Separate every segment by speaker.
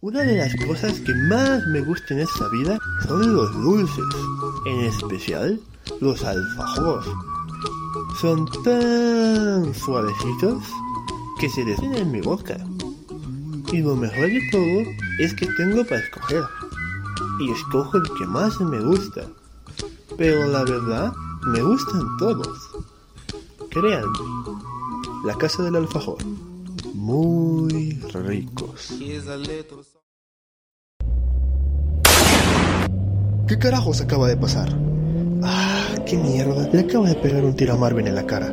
Speaker 1: Una de las cosas que más me gustan en esta vida son los dulces, en especial los alfajores. Son tan suavecitos que se descienden en mi boca. Y lo mejor de todo es que tengo para escoger. Y escojo el que más me gusta. Pero la verdad, me gustan todos. Créanme, la casa del alfajor. Muy ricos. ¿Qué carajos acaba de pasar? Ah, qué mierda. Le acaba de pegar un tiro a Marvin en la cara.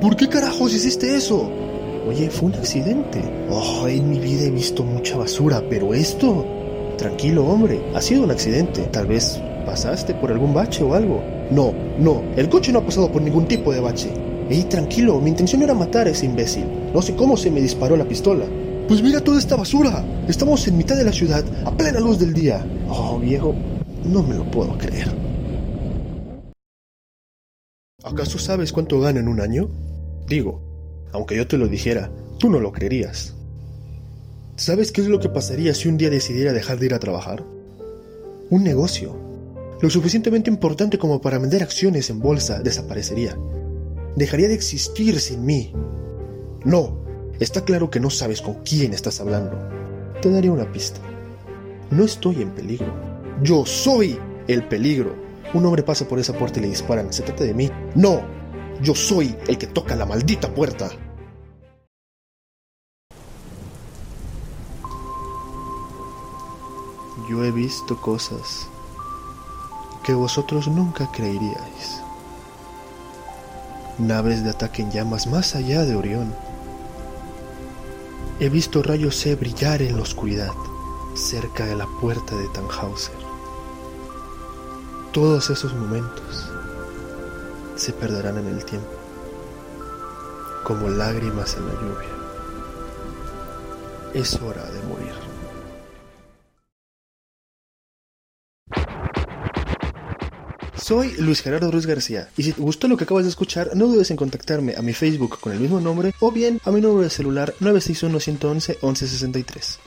Speaker 1: ¿Por qué carajos hiciste eso? Oye, fue un accidente. Oh, en mi vida he visto mucha basura, pero esto... Tranquilo, hombre. Ha sido un accidente. Tal vez pasaste por algún bache o algo. No, no. El coche no ha pasado por ningún tipo de bache. Ey, tranquilo. Mi intención era matar a ese imbécil. No sé cómo se me disparó la pistola. Pues mira toda esta basura. Estamos en mitad de la ciudad, a plena luz del día. Oh, viejo, no me lo puedo creer. ¿Acaso sabes cuánto gano en un año? Digo, aunque yo te lo dijera, tú no lo creerías. ¿Sabes qué es lo que pasaría si un día decidiera dejar de ir a trabajar? Un negocio, lo suficientemente importante como para vender acciones en bolsa, desaparecería. Dejaría de existir sin mí. No, está claro que no sabes con quién estás hablando. Te daré una pista. No estoy en peligro. Yo soy el peligro. Un hombre pasa por esa puerta y le disparan. ¿Se trata de mí? No. Yo soy el que toca la maldita puerta. Yo he visto cosas que vosotros nunca creeríais. Naves de ataque en llamas más allá de Orión. He visto rayos C brillar en la oscuridad, cerca de la puerta de Tannhauser. Todos esos momentos se perderán en el tiempo, como lágrimas en la lluvia. Es hora de morir. Soy Luis Gerardo Ruiz García y si te gustó lo que acabas de escuchar, no dudes en contactarme a mi Facebook con el mismo nombre o bien a mi número de celular 961 111 1163.